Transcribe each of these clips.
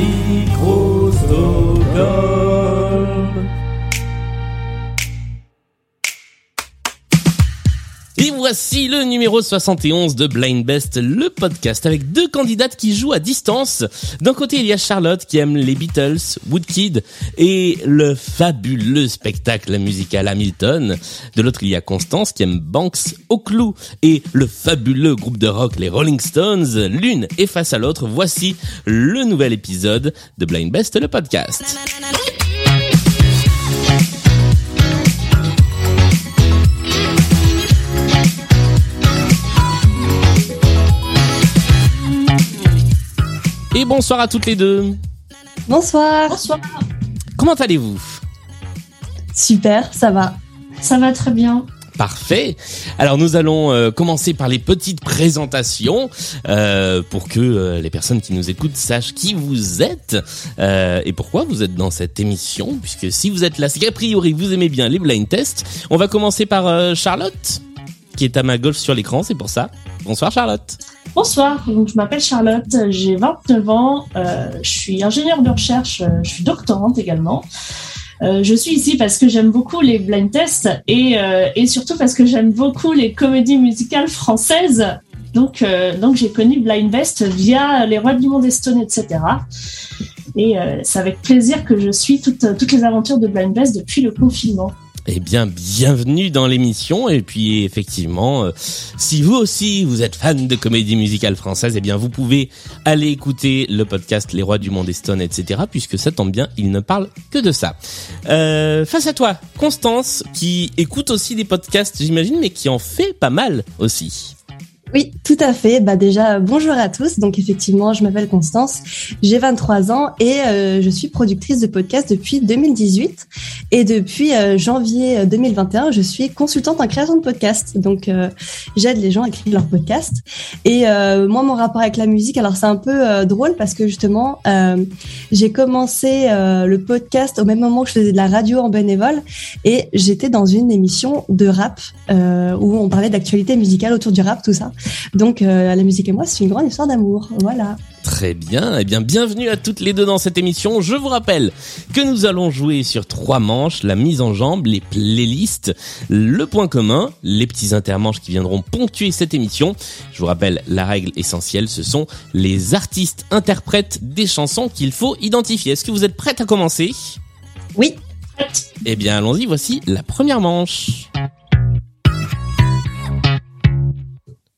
Et voici le numéro 71 de Blind Best, le podcast avec deux candidates qui jouent à distance. D'un côté, il y a Charlotte qui aime les Beatles, Woodkid et le fabuleux spectacle musical Hamilton. De l'autre, il y a Constance qui aime Banks, Oclou et le fabuleux groupe de rock les Rolling Stones. L'une est face à l'autre. Voici le nouvel épisode de Blind Best, le podcast. Et bonsoir à toutes les deux. Bonsoir. Bonsoir. Comment allez-vous? Super, ça va. Ça va très bien. Parfait. Alors nous allons euh, commencer par les petites présentations euh, pour que euh, les personnes qui nous écoutent sachent qui vous êtes euh, et pourquoi vous êtes dans cette émission. Puisque si vous êtes là, c'est qu'a priori vous aimez bien les blind tests. On va commencer par euh, Charlotte qui est à ma gauche sur l'écran, c'est pour ça. Bonsoir Charlotte. Bonsoir, donc je m'appelle Charlotte, j'ai 29 ans, euh, je suis ingénieure de recherche, euh, je suis doctorante également. Euh, je suis ici parce que j'aime beaucoup les blind tests et, et surtout parce que j'aime beaucoup les comédies musicales françaises. Donc, donc j'ai connu Blind Best via Les Rois du Monde Stone, etc. Et c'est avec plaisir que je suis toutes, toutes les aventures de Blind Best depuis le confinement. Eh bien, bienvenue dans l'émission. Et puis, effectivement, euh, si vous aussi vous êtes fan de comédie musicale française, eh bien, vous pouvez aller écouter le podcast Les Rois du Monde Stone, etc. Puisque ça tombe bien, il ne parle que de ça. Euh, face à toi, Constance, qui écoute aussi des podcasts, j'imagine, mais qui en fait pas mal aussi. Oui, tout à fait. Bah déjà, bonjour à tous. Donc effectivement, je m'appelle Constance, j'ai 23 ans et euh, je suis productrice de podcast depuis 2018. Et depuis euh, janvier 2021, je suis consultante en création de podcast. Donc euh, j'aide les gens à créer leur podcast. Et euh, moi, mon rapport avec la musique, alors c'est un peu euh, drôle parce que justement, euh, j'ai commencé euh, le podcast au même moment que je faisais de la radio en bénévole et j'étais dans une émission de rap euh, où on parlait d'actualité musicale autour du rap, tout ça. Donc euh, la musique et moi, c'est une grande histoire d'amour. Voilà. Très bien. Eh bien, bienvenue à toutes les deux dans cette émission. Je vous rappelle que nous allons jouer sur trois manches, la mise en jambe, les playlists, le point commun, les petits intermanches qui viendront ponctuer cette émission. Je vous rappelle la règle essentielle, ce sont les artistes interprètes des chansons qu'il faut identifier. Est-ce que vous êtes prête à commencer? Oui. Eh bien, allons-y. Voici la première manche.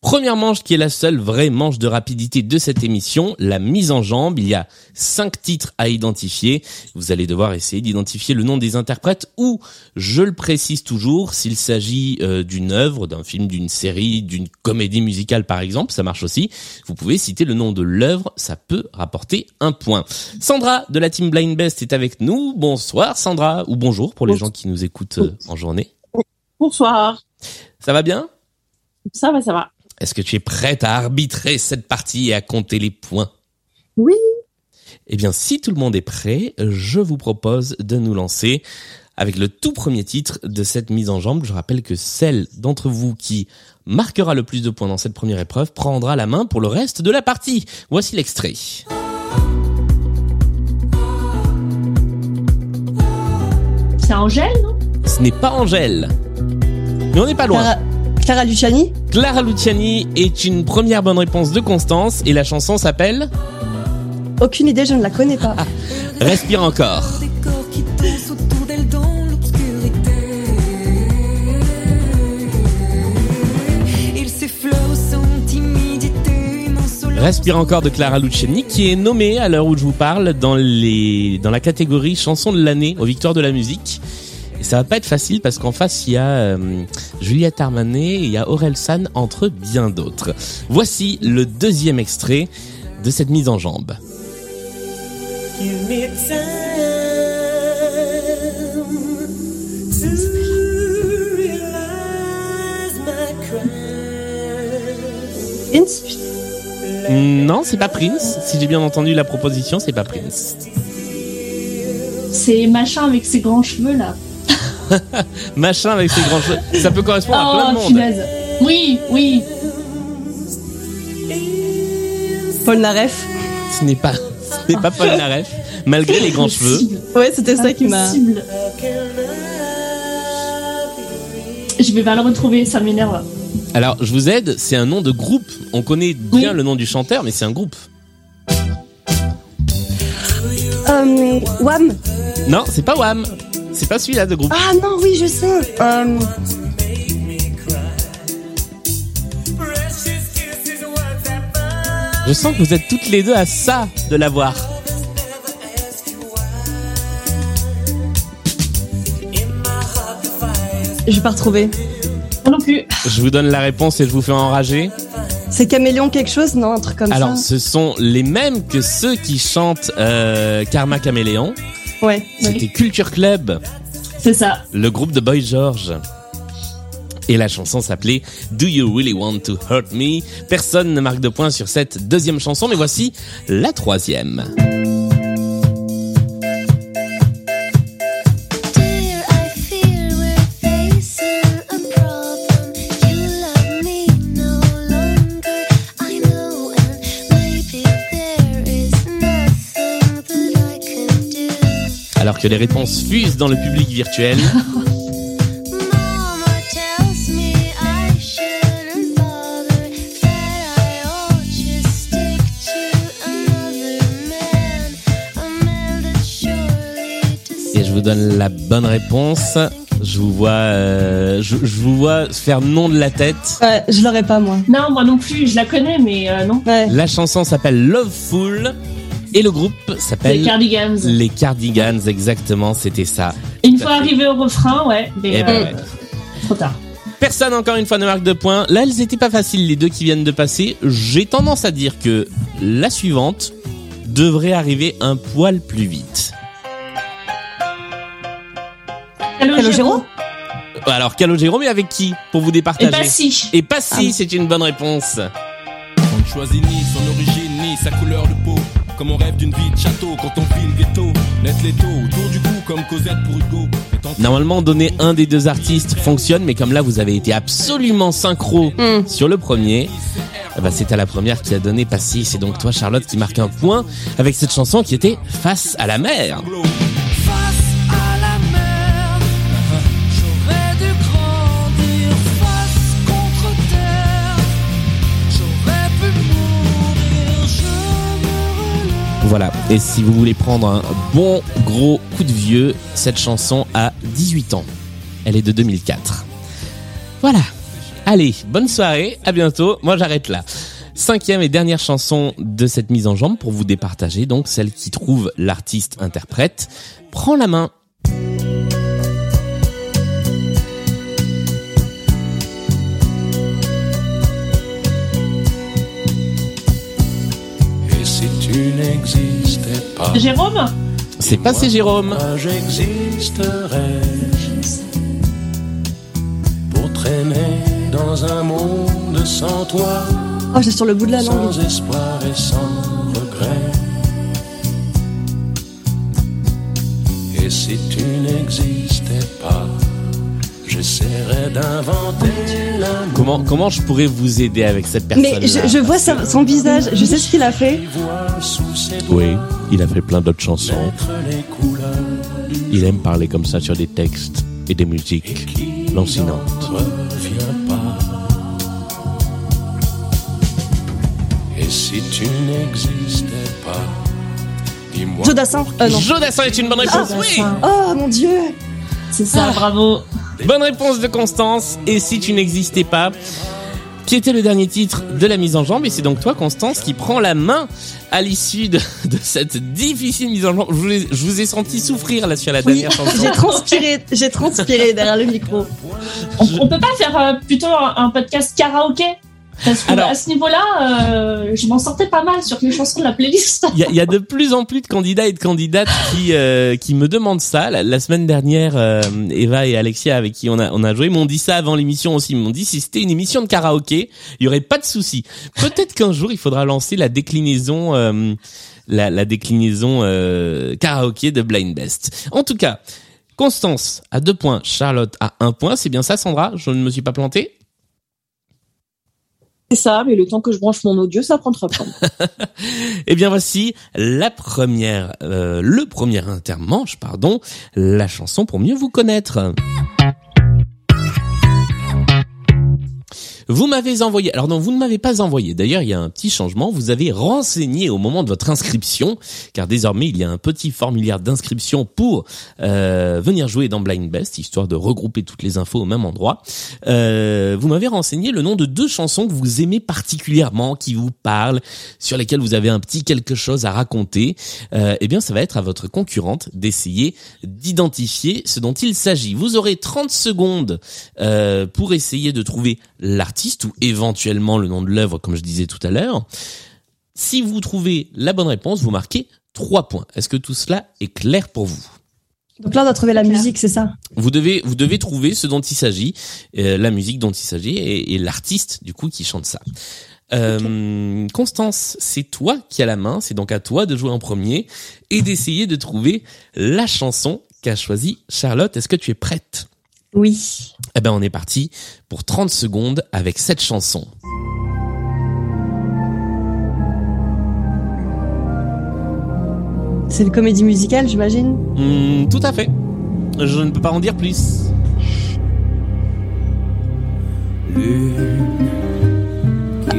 Première manche qui est la seule vraie manche de rapidité de cette émission, la mise en jambe. Il y a cinq titres à identifier. Vous allez devoir essayer d'identifier le nom des interprètes ou, je le précise toujours, s'il s'agit euh, d'une œuvre, d'un film, d'une série, d'une comédie musicale par exemple, ça marche aussi. Vous pouvez citer le nom de l'œuvre, ça peut rapporter un point. Sandra de la team Blind Best est avec nous. Bonsoir Sandra, ou bonjour pour les gens qui nous écoutent euh, en journée. Bonsoir. Ça va bien? Ça va, ça va. Est-ce que tu es prête à arbitrer cette partie et à compter les points? Oui. Eh bien, si tout le monde est prêt, je vous propose de nous lancer avec le tout premier titre de cette mise en jambe. Je rappelle que celle d'entre vous qui marquera le plus de points dans cette première épreuve prendra la main pour le reste de la partie. Voici l'extrait. C'est Angèle, non? Ce n'est pas Angèle. Mais on n'est pas loin. Clara Luciani Clara Luciani est une première bonne réponse de Constance et la chanson s'appelle Aucune idée, je ne la connais pas. Respire encore. Respire encore de Clara Luciani qui est nommée à l'heure où je vous parle dans les dans la catégorie chanson de l'année aux victoires de la musique. Et ça va pas être facile parce qu'en face il y a euh, Juliette Armanet et il y a Aurel San entre bien d'autres. Voici le deuxième extrait de cette mise en jambe. Prince? Non, c'est pas Prince. Si j'ai bien entendu la proposition, c'est pas Prince. C'est machin avec ses grands cheveux là. Machin avec ses grands cheveux. Ça peut correspondre à plein de Oh, monde. Oui, oui. Paul Naref Ce n'est pas, Ce n'est pas Paul Naref, malgré les grands cheveux. Ouais, c'était ça qui m'a. Je vais pas le retrouver, ça m'énerve. Alors, je vous aide, c'est un nom de groupe. On connaît bien Oui. le nom du chanteur, mais c'est un groupe. Euh, Wham. Non, c'est pas Wham. C'est pas celui-là de groupe. Ah non, oui, je sais. Euh, Je sens que vous êtes toutes les deux à ça de l'avoir. je vais pas retrouver. Moi non plus. Je vous donne la réponse et je vous fais enrager. C'est Caméléon quelque chose, non Un truc comme Alors, ça. ce sont les mêmes que ceux qui chantent euh, Karma Caméléon. Ouais. C'était Culture Club, C'est ça. le groupe de Boy George. Et la chanson s'appelait Do You Really Want to Hurt Me? Personne ne marque de point sur cette deuxième chanson, mais voici la troisième. Que les réponses fusent dans le public virtuel, et je vous donne la bonne réponse. Je vous vois, euh, je, je vous vois faire non de la tête. Ouais, je l'aurais pas, moi. Non, moi non plus, je la connais, mais euh, non. Ouais. La chanson s'appelle Loveful et le groupe Les s'appelle Cardigans. Les Cardigans. Exactement, c'était ça. Une fois arrivé au refrain, ouais, mais Eh ben euh, ouais. trop tard. Personne encore une fois ne marque de points. Là, elles étaient pas faciles les deux qui viennent de passer. J'ai tendance à dire que la suivante devrait arriver un poil plus vite. Calogero Alors Calogero, mais avec qui pour vous Et départager pas si. Et pas si, c'est une bonne réponse. On ne choisit ni son origine ni sa couleur de peau. Comme on rêve d'une vie de château quand on file ghetto. Net l'étau autour du cou comme Cosette pour Hugo. Normalement, donner un des deux artistes fonctionne, mais comme là, vous avez été absolument synchro Hmm. sur le premier, ben, c'est à la première qui a donné Passy. C'est donc toi, Charlotte, qui marque un point avec cette chanson qui était Face à la mer. Voilà. Et si vous voulez prendre un bon gros coup de vieux, cette chanson a 18 ans. Elle est de 2004. Voilà. Allez, bonne soirée, à bientôt. Moi, j'arrête là. Cinquième et dernière chanson de cette mise en jambe pour vous départager, donc celle qui trouve l'artiste interprète. Prends la main. N'existais pas, Jérôme C'est passé Jérôme. j'existerais pour traîner dans un monde sans toi, Oh, j'ai sur le bout de la langue. sans espoir et sans regret. Et si tu n'existais pas, j'essaierais d'inventer l'amour. Comment comment je pourrais vous aider avec cette personne Mais je, je vois sa- son visage, je sais ce qu'il a fait. Oui, il a fait plein d'autres chansons. Il aime parler comme ça sur des textes et des musiques lancinantes. pas. Et si tu n'existais pas, dis-moi. Jodassin Euh, non. Jodassin est une bonne réponse. oui. Oh mon dieu C'est ça, bravo. Bonne réponse de Constance. Et si tu n'existais pas qui était le dernier titre de la mise en jambe? Et c'est donc toi Constance qui prend la main à l'issue de, de cette difficile mise en jambe. Je vous, ai, je vous ai senti souffrir là sur la Oui, dernière chanson. j'ai transpiré, j'ai transpiré derrière le micro. On, on peut pas faire euh, plutôt un, un podcast karaoké? Parce que Alors- à ce niveau-là, euh, je m'en sortais pas mal sur les chansons de la playlist. Il y, y a de plus en plus de candidats et de candidates qui euh, qui me demandent ça. La, la semaine dernière, euh, Eva et Alexia avec qui on a on a joué m'ont dit ça avant l'émission aussi. Ils m'ont dit si c'était une émission de karaoké, il y aurait pas de souci. Peut-être qu'un jour il faudra lancer la déclinaison euh, la, la déclinaison euh, karaoké de Blind Best. En tout cas, Constance à deux points, Charlotte à un point. C'est bien ça, Sandra? Je ne me suis pas planté C'est ça, mais le temps que je branche mon audio, ça prend temps. Eh bien voici la première, euh, le premier intermanche, pardon, la chanson pour mieux vous connaître. Vous m'avez envoyé, alors non, vous ne m'avez pas envoyé. D'ailleurs, il y a un petit changement. Vous avez renseigné au moment de votre inscription, car désormais il y a un petit formulaire d'inscription pour euh, venir jouer dans Blind Best, histoire de regrouper toutes les infos au même endroit. Euh, vous m'avez renseigné le nom de deux chansons que vous aimez particulièrement, qui vous parlent, sur lesquelles vous avez un petit quelque chose à raconter. Euh, eh bien, ça va être à votre concurrente d'essayer d'identifier ce dont il s'agit. Vous aurez 30 secondes euh, pour essayer de trouver l'artiste ou éventuellement le nom de l'œuvre, comme je disais tout à l'heure. Si vous trouvez la bonne réponse, vous marquez 3 points. Est-ce que tout cela est clair pour vous? Donc là, on doit trouver la musique, c'est ça? Vous devez, vous devez trouver ce dont il s'agit, euh, la musique dont il s'agit et, et l'artiste du coup qui chante ça. Euh, Constance, c'est toi qui as la main, c'est donc à toi de jouer en premier et d'essayer de trouver la chanson qu'a choisi Charlotte. Est-ce que tu es prête? Oui. Eh ben on est parti pour 30 secondes avec cette chanson. C'est une comédie musicale, j'imagine? Hmm, tout à fait. Je ne peux pas en dire plus.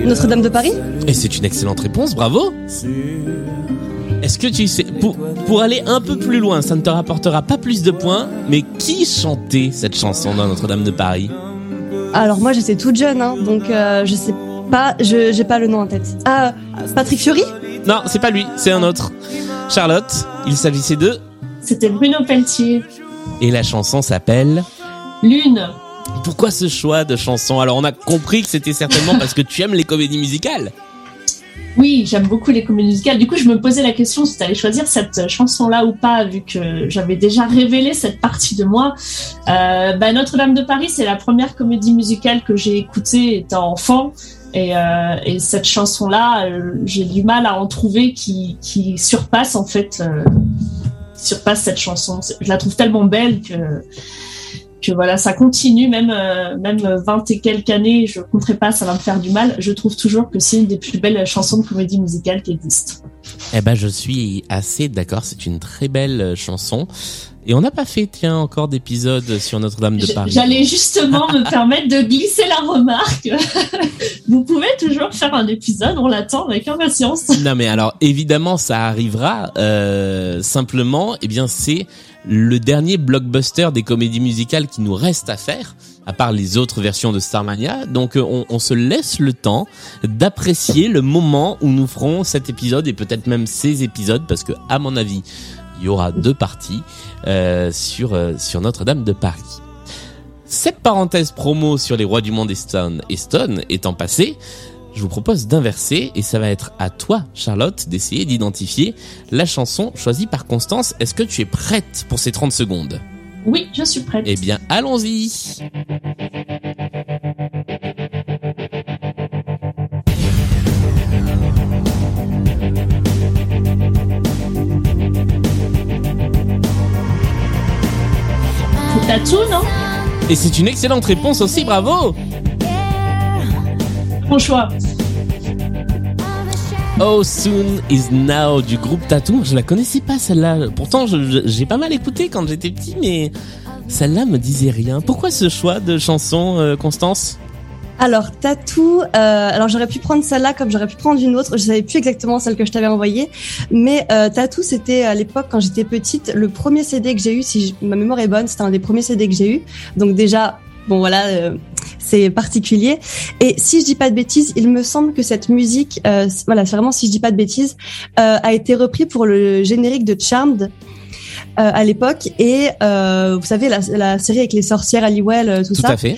Notre-Dame de Paris? Et c'est une excellente réponse, bravo. Est-ce que tu sais, pour, pour aller un peu plus loin, ça ne te rapportera pas plus de points, mais qui chantait cette chanson dans Notre-Dame de Paris? Alors moi, j'étais toute jeune, hein, donc euh, je sais pas, je j'ai pas le nom en tête. Ah, Patrick Fiori Non, c'est pas lui, c'est un autre. Charlotte, il s'agissait de... C'était Bruno Pelletier. Et la chanson s'appelle... Lune. Pourquoi ce choix de chanson? Alors on a compris que c'était certainement parce que tu aimes les comédies musicales. Oui, j'aime beaucoup les comédies musicales. Du coup, je me posais la question si tu allais choisir cette chanson-là ou pas, vu que j'avais déjà révélé cette partie de moi. Euh, bah, Notre-Dame de Paris, c'est la première comédie musicale que j'ai écoutée étant enfant. Et, euh, et cette chanson-là, euh, j'ai du mal à en trouver qui, qui surpasse en fait, euh, surpasse cette chanson. Je la trouve tellement belle que que voilà, ça continue même euh, même 20 et quelques années, je compterai pas, ça va me faire du mal. Je trouve toujours que c'est une des plus belles chansons de comédie musicale qui existent. Eh ben je suis assez d'accord, c'est une très belle euh, chanson. Et on n'a pas fait, tiens, encore d'épisode sur Notre-Dame de Paris. J'allais justement me permettre de glisser la remarque. Vous pouvez toujours faire un épisode, on l'attend avec impatience. Non mais alors évidemment ça arrivera. Euh, simplement, eh bien c'est le dernier blockbuster des comédies musicales qui nous reste à faire, à part les autres versions de Starmania. Donc euh, on, on se laisse le temps d'apprécier le moment où nous ferons cet épisode et peut-être même ces épisodes, parce que à mon avis il y aura deux parties euh, sur euh, sur Notre-Dame de Paris. Cette parenthèse promo sur les rois du monde et Stone, et Stone étant passée, je vous propose d'inverser et ça va être à toi, Charlotte, d'essayer d'identifier la chanson choisie par Constance. Est-ce que tu es prête pour ces 30 secondes? Oui, je suis prête. Eh bien, allons-y C'est Tatou, non? Et c'est une excellente réponse aussi, bravo Bon choix. Oh Soon Is Now du groupe Tattoo. Je la connaissais pas celle-là. Pourtant, j'ai pas mal écouté quand j'étais petit, mais celle-là me disait rien. Pourquoi ce choix de chanson, euh, Constance? Alors, Tatou, euh, alors j'aurais pu prendre celle-là comme j'aurais pu prendre une autre. Je savais plus exactement celle que je t'avais envoyée. Mais euh, Tatou, c'était à l'époque, quand j'étais petite, le premier CD que j'ai eu, si je- ma mémoire est bonne, c'était un des premiers CD que j'ai eu. Donc déjà, bon voilà, euh, c'est particulier. Et si je dis pas de bêtises, il me semble que cette musique, euh, voilà, c'est vraiment si je dis pas de bêtises, euh, a été repris pour le générique de Charmed. euh, à l'époque et euh, vous savez la, la série avec les sorcières Halliwell euh, tout, Tout ça à fait.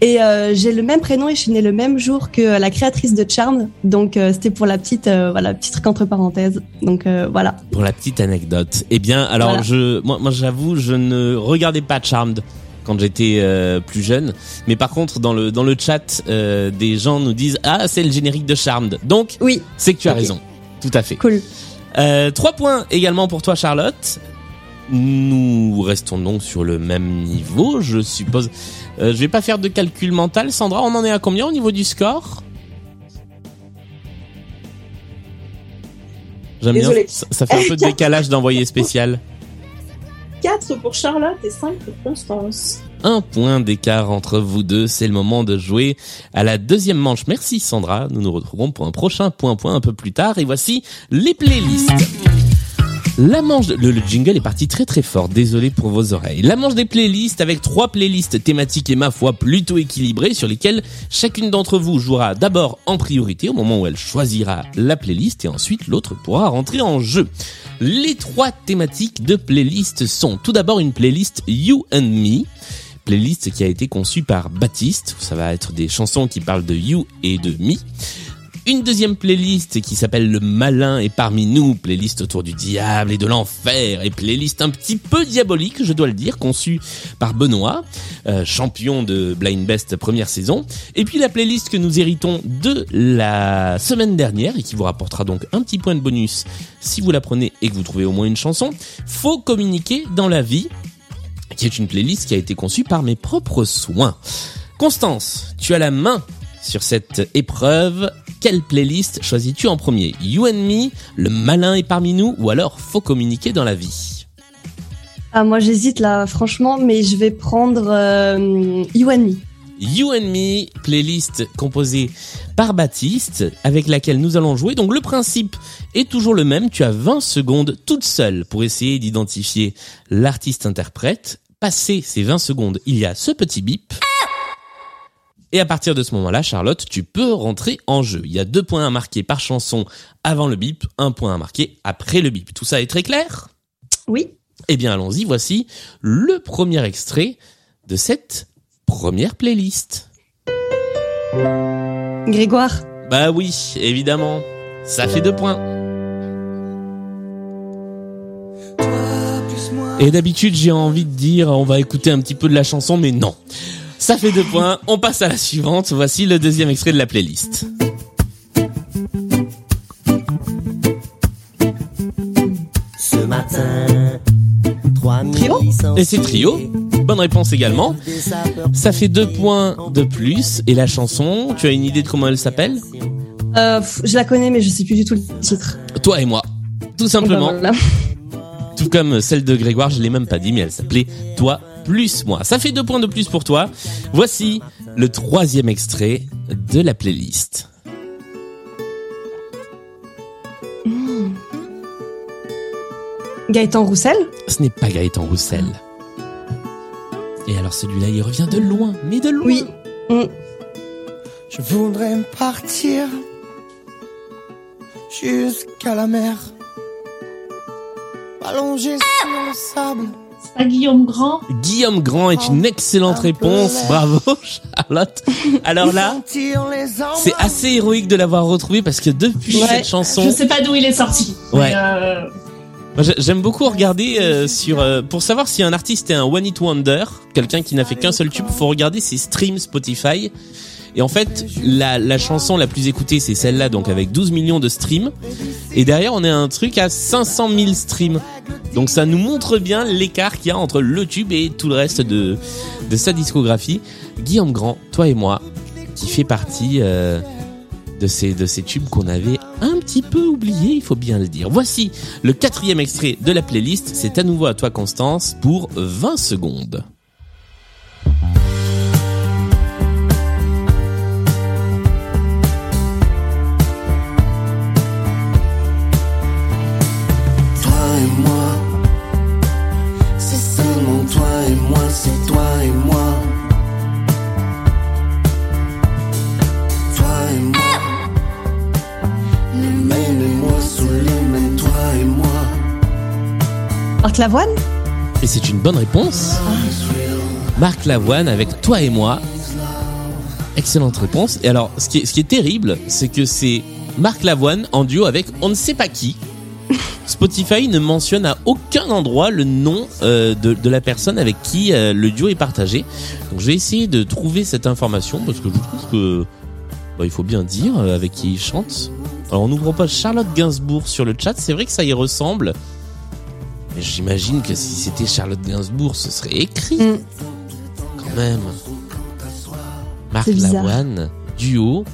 et euh, j'ai le même prénom et je suis née le même jour que la créatrice de Charmed. Donc euh, c'était pour la petite, euh, voilà, petit truc entre parenthèses. Donc euh, voilà. Pour la petite anecdote. Eh bien, alors Voilà. je, moi, moi j'avoue, je ne regardais pas Charmed quand j'étais euh, plus jeune. Mais par contre, dans le, dans le chat, euh, des gens nous disent Ah, c'est le générique de Charmed. Donc, oui. c'est que tu as raison. Tout à fait. Cool. Euh, trois points également pour toi, Charlotte. Nous restons donc sur le même niveau, je suppose. je vais pas faire de calcul mental. Sandra, on en est à combien au niveau du score? J'aime bien. Ça, ça fait un peu de décalage d'envoyer spécial. 4 pour Charlotte et 5 pour Constance. Un point d'écart entre vous deux. C'est le moment de jouer à la deuxième manche. Merci Sandra. Nous nous retrouverons pour un prochain point point un peu plus tard. Et voici les playlists. La manche, le, le jingle est parti très très fort. Désolé pour vos oreilles. La manche des playlists avec trois playlists thématiques et ma foi plutôt équilibrées sur lesquelles chacune d'entre vous jouera d'abord en priorité au moment où elle choisira la playlist et ensuite l'autre pourra rentrer en jeu. Les trois thématiques de playlist sont tout d'abord une playlist You and Me playlist qui a été conçue par Baptiste. Ça va être des chansons qui parlent de you et de me. Une deuxième playlist qui s'appelle Le Malin est parmi nous, playlist autour du diable et de l'enfer, et playlist un petit peu diabolique, je dois le dire, conçue par Benoît, euh, champion de Blind Best première saison. Et puis la playlist que nous héritons de la semaine dernière et qui vous rapportera donc un petit point de bonus si vous la prenez et que vous trouvez au moins une chanson. Faut communiquer dans la vie qui est une playlist qui a été conçue par mes propres soins. Constance, tu as la main sur cette épreuve. Quelle playlist choisis-tu en premier? You and Me, Le Malin est parmi nous ou alors Faut communiquer dans la vie? Ah, moi j'hésite là, franchement, mais je vais prendre euh, You and Me. You and Me, playlist composée par Baptiste, avec laquelle nous allons jouer. Donc le principe est toujours le même. Tu as 20 secondes toute seule pour essayer d'identifier l'artiste-interprète. Passé ces 20 secondes, il y a ce petit bip. Et à partir de ce moment-là, Charlotte, tu peux rentrer en jeu. Il y a deux points à marquer par chanson avant le bip, un point à marquer après le bip. Tout ça est très clair? Oui. Eh bien, allons-y. Voici le premier extrait de cette première playlist. Grégoire. Bah oui, évidemment. Ça fait deux points. Et d'habitude, j'ai envie de dire, on va écouter un petit peu de la chanson, mais non. Ça fait deux points. On passe à la suivante. Voici le deuxième extrait de la playlist. Ce matin, 3000 Trio Et c'est trio. Bonne réponse également. Ça fait deux points de plus. Et la chanson, tu as une idée de comment elle s'appelle Euh, je la connais, mais je sais plus du tout le titre. Toi et moi. Tout simplement. Bah. Tout comme celle de Grégoire, je l'ai même pas dit, mais elle s'appelait Toi plus moi. Ça fait deux points de plus pour toi. Voici le troisième extrait de la playlist. Gaëtan Roussel? Ce n'est pas Gaëtan Roussel. Et alors celui-là, il revient de loin, mais de loin. Oui. Mm. Je voudrais partir jusqu'à la mer, allongé sur le sable. C'est pas Guillaume Grand. Guillaume Grand est une excellente réponse. Bravo, Charlotte. Alors là, c'est assez héroïque de l'avoir retrouvé parce que depuis Ouais. cette chanson, Je sais pas d'où il est sorti. Ouais. Euh, J'aime beaucoup regarder euh, sur euh, pour savoir si un artiste est un one hit wonder, quelqu'un qui n'a fait qu'un seul tube, faut regarder ses streams Spotify. Et en fait, la, la chanson la plus écoutée, c'est celle-là, donc avec 12 millions de streams. Et derrière, on a un truc à 500 000 streams. Donc ça nous montre bien l'écart qu'il y a entre le tube et tout le reste de, de sa discographie. Guillaume Grand, toi et moi, qui fait partie euh, de ces, de ces tubes qu'on avait un petit peu oubliés, il faut bien le dire. Voici le quatrième extrait de la playlist. C'est à nouveau à toi, Constance, pour 20 secondes. C'est toi et moi. Toi et moi, le même et moi sous le même toi et moi. Marc Lavoine. Et c'est une bonne réponse. Marc Lavoine avec toi et moi. Excellente réponse. Et alors, ce qui est, ce qui est terrible, c'est que c'est Marc Lavoine en duo avec on ne sait pas qui. Spotify ne mentionne à aucun endroit le nom euh, de, de la personne avec qui euh, le duo est partagé. Donc je vais essayer de trouver cette information parce que je trouve que bah, il faut bien dire euh, avec qui il chante. Alors on nous propose Charlotte Gainsbourg sur le chat. C'est vrai que ça y ressemble. Mais j'imagine que si c'était Charlotte Gainsbourg, ce serait écrit. Mm. Quand même. Marc. Lavoine, duo.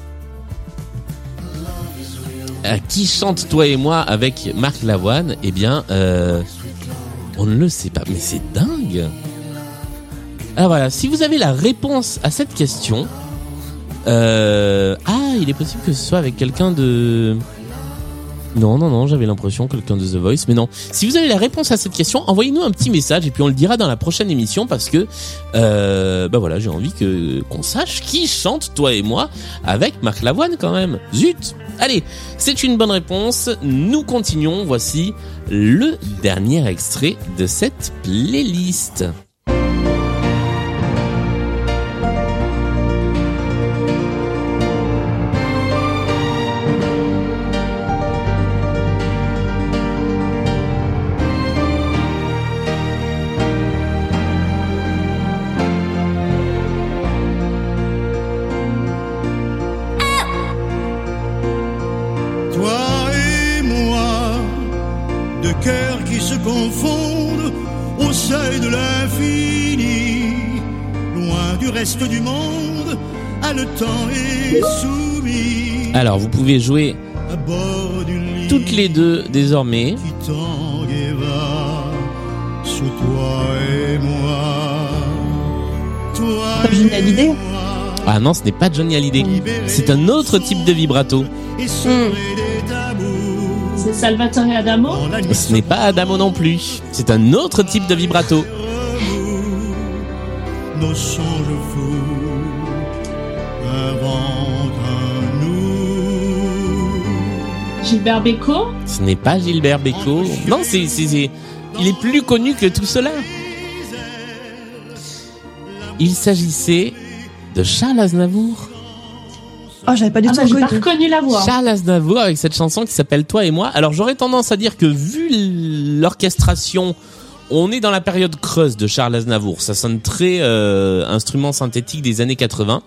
Euh, qui chante toi et moi avec Marc Lavoine? Eh bien, euh, on ne le sait pas, mais c'est dingue. Ah voilà, si vous avez la réponse à cette question, euh, ah, il est possible que ce soit avec quelqu'un de. Non, non, non, j'avais l'impression quelqu'un de The Voice, mais non. Si vous avez la réponse à cette question, envoyez-nous un petit message et puis on le dira dans la prochaine émission parce que, euh, bah voilà, j'ai envie que qu'on sache qui chante toi et moi avec Marc Lavoine quand même. Zut. Allez, c'est une bonne réponse. Nous continuons. Voici le dernier extrait de cette playlist. Confondent au seuil de l'infini, loin du reste du monde, haletant et soumis. Alors, vous pouvez jouer à bord toutes les deux désormais. qui sous toi et moi. Toi Comme Johnny Hallyday. et moi, Ah non, ce n'est pas Johnny Hallyday. C'est un autre type de vibrato. C'est Salvatore Adamo. Ce n'est pas Adamo non plus. C'est un autre type de vibrato. nos. Gilbert Bécaud. Ce n'est pas Gilbert Bécaud. Non, c'est, c'est, c'est- il est plus connu que tout cela. Il s'agissait de Charles Aznavour. Oh, j'avais pas du Ah tout bah, j'ai pas reconnu. reconnu la voix. Charles Aznavour avec cette chanson qui s'appelle Toi et moi. Alors j'aurais tendance à dire que vu l'orchestration, on est dans la période creuse de Charles Aznavour. Ça sonne très euh, instrument synthétique des années 80.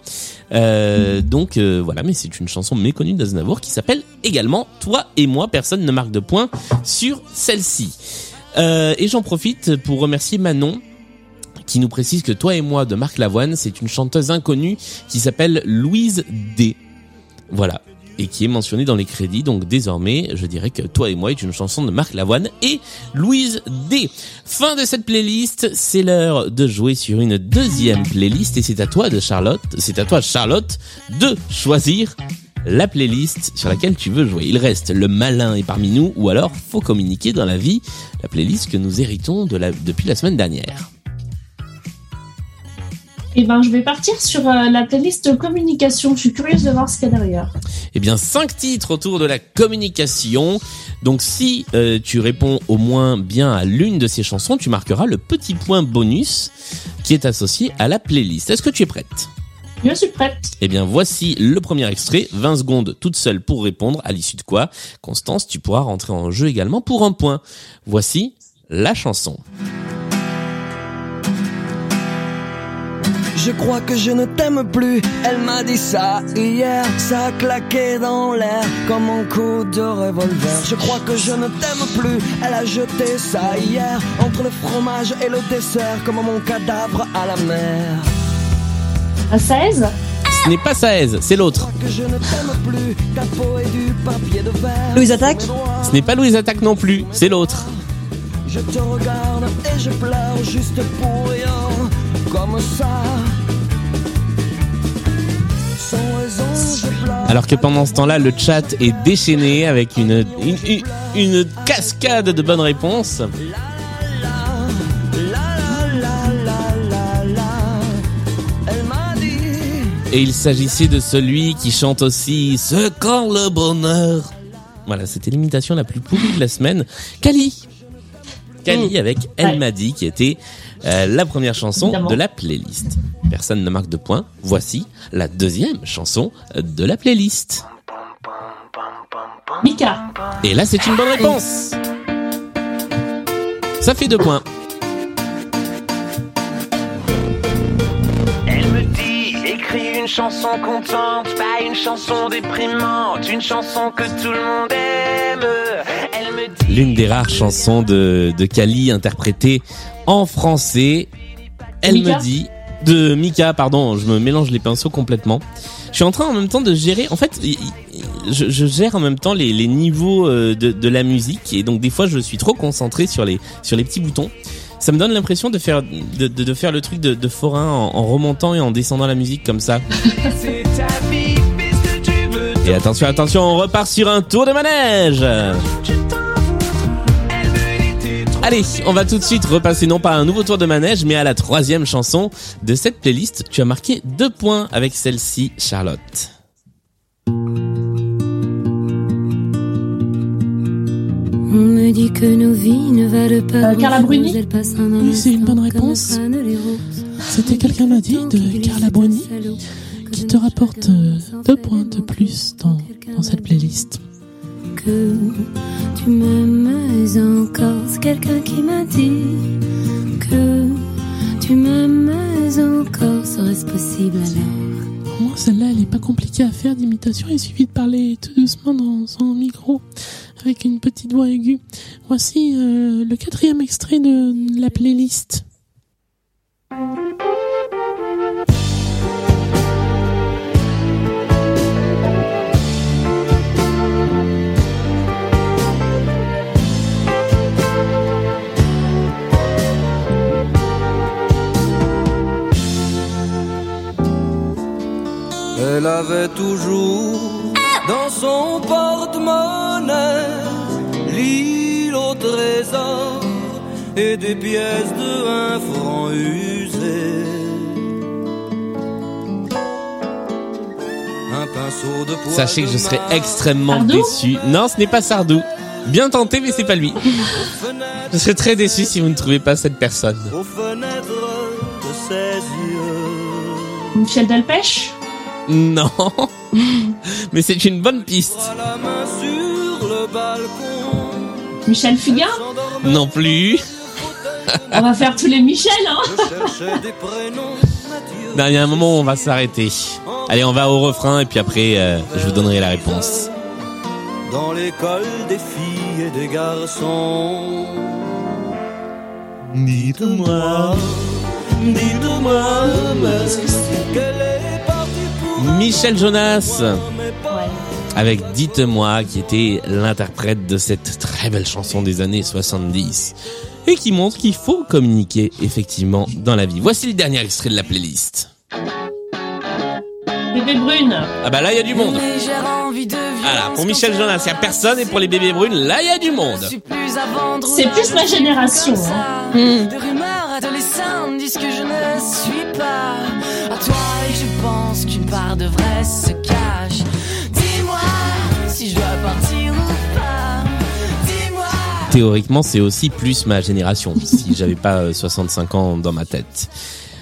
Euh, donc euh, voilà, mais c'est une chanson méconnue d'Aznavour qui s'appelle également Toi et moi. Personne ne marque de point sur celle-ci. Euh, et j'en profite pour remercier Manon qui nous précise que Toi et moi de Marc Lavoine, c'est une chanteuse inconnue qui s'appelle Louise D. Voilà. Et qui est mentionnée dans les crédits. Donc désormais, je dirais que Toi et moi est une chanson de Marc Lavoine et Louise D. Fin de cette playlist. C'est l'heure de jouer sur une deuxième playlist et c'est à toi de Charlotte, c'est à toi Charlotte de choisir la playlist sur laquelle tu veux jouer. Il reste le malin est parmi nous ou alors faut communiquer dans la vie la playlist que nous héritons de la, depuis la semaine dernière. Et ben, je vais partir sur euh, la playlist communication. Je suis curieuse de voir ce qu'il y a derrière. Eh bien, cinq titres autour de la communication. Donc, si euh, tu réponds au moins bien à l'une de ces chansons, tu marqueras le petit point bonus qui est associé à la playlist. Est-ce que tu es prête? Je suis prête. Eh bien, voici le premier extrait. 20 secondes toute seule pour répondre, à l'issue de quoi, Constance, tu pourras rentrer en jeu également pour un point. Voici la chanson. Je crois que je ne t'aime plus. Elle m'a dit ça hier. Ça a claqué dans l'air comme un coup de revolver. Je crois que je ne t'aime plus. Elle a jeté ça hier entre le fromage et le dessert comme mon cadavre à la mer. À 16 Ce n'est pas Saez, c'est l'autre. Que je ne t'aime plus. Ta peau est du papier de verre. Louise Attaque Ce n'est pas Louise Attaque non plus, c'est l'autre. Je te regarde et je pleure juste pour rien. Comme ça. Alors que pendant ce temps-là, le chat est déchaîné avec une, une, une- une cascade de bonnes réponses. Et il s'agissait de celui qui chante aussi Ce quand le bonheur. Voilà, c'était l'imitation la plus pourrie de la semaine. Kali. Kali avec Elle m'a dit qui était euh, la première chanson Évidemment. de la playlist. Personne ne marque de point. Voici la deuxième chanson de la playlist. Mika. Et là, c'est une bonne réponse. Ça fait deux points. Elle me dit, écris une chanson contente, pas une chanson déprimante, une chanson que tout le monde aime. Elle me dit. L'une des rares chansons de, de Kali interprétée en français. Elle Mika me dit de Mika, pardon, je me mélange les pinceaux complètement. Je suis en train en même temps de gérer. En fait, je, je gère en même temps les, les niveaux euh, de, de la musique et donc des fois je suis trop concentré sur les sur les petits boutons. Ça me donne l'impression de faire de, de, de faire le truc de, de forain en, en remontant et en descendant la musique comme ça. Et attention, attention, on repart sur un tour de manège. Allez, on va tout de suite repasser non pas à un nouveau tour de manège, mais à la troisième chanson de cette playlist. Tu as marqué deux points avec celle-ci, Charlotte. On me dit que nos vies ne valent pas. Euh, Carla Bruni un Oui, c'est une bonne réponse. C'était quelqu'un m'a dit de Carla Bruni qui te rapporte euh, deux points de plus dans, dans cette playlist. Que tu m'aimes encore. C'est quelqu'un qui m'a dit que tu m'aimes encore. Serait-ce possible alors? Au moins, celle-là, elle est pas compliquée à faire d'imitation. Il suffit de parler tout doucement dans son micro avec une petite voix aiguë. Voici euh, le quatrième extrait de la playlist. Elle avait toujours dans son porte-monnaie l'île au trésor et des pièces de un franc usées. Un pinceau de poids Sachez que je serais extrêmement Sardou déçu. Non, ce n'est pas Sardou. Bien tenté, mais c'est pas lui. Je serais très déçu si vous ne trouvez pas cette personne. aux fenêtres de ses yeux. Michel Delpech? Non. Mais c'est une bonne piste. Michel Fugain Non plus. On va faire tous les Michel, hein Non, il y a un moment où on va s'arrêter. Allez, on va au refrain et puis après, euh, je vous donnerai la réponse. dans l'école des filles et des garçons. Dites-moi, Dites-moi, qu'elle est Michel Jonas Ouais. avec Dites-moi qui était l'interprète de cette très belle chanson des années 70 et qui montre qu'il faut communiquer effectivement dans la vie. Voici le dernier extrait de la playlist. Bébé Brune. Ah bah là il y a du monde. Voilà, pour Michel Jonas, il y a personne et pour les bébés brunes, là il y a du monde. C'est plus ma génération. Hein. Des pense qu'une part de vrai se cache. Dis-moi si je dois partir ou pas. Dis-moi. Théoriquement, c'est aussi plus ma génération, si j'avais pas euh, 65 ans dans ma tête.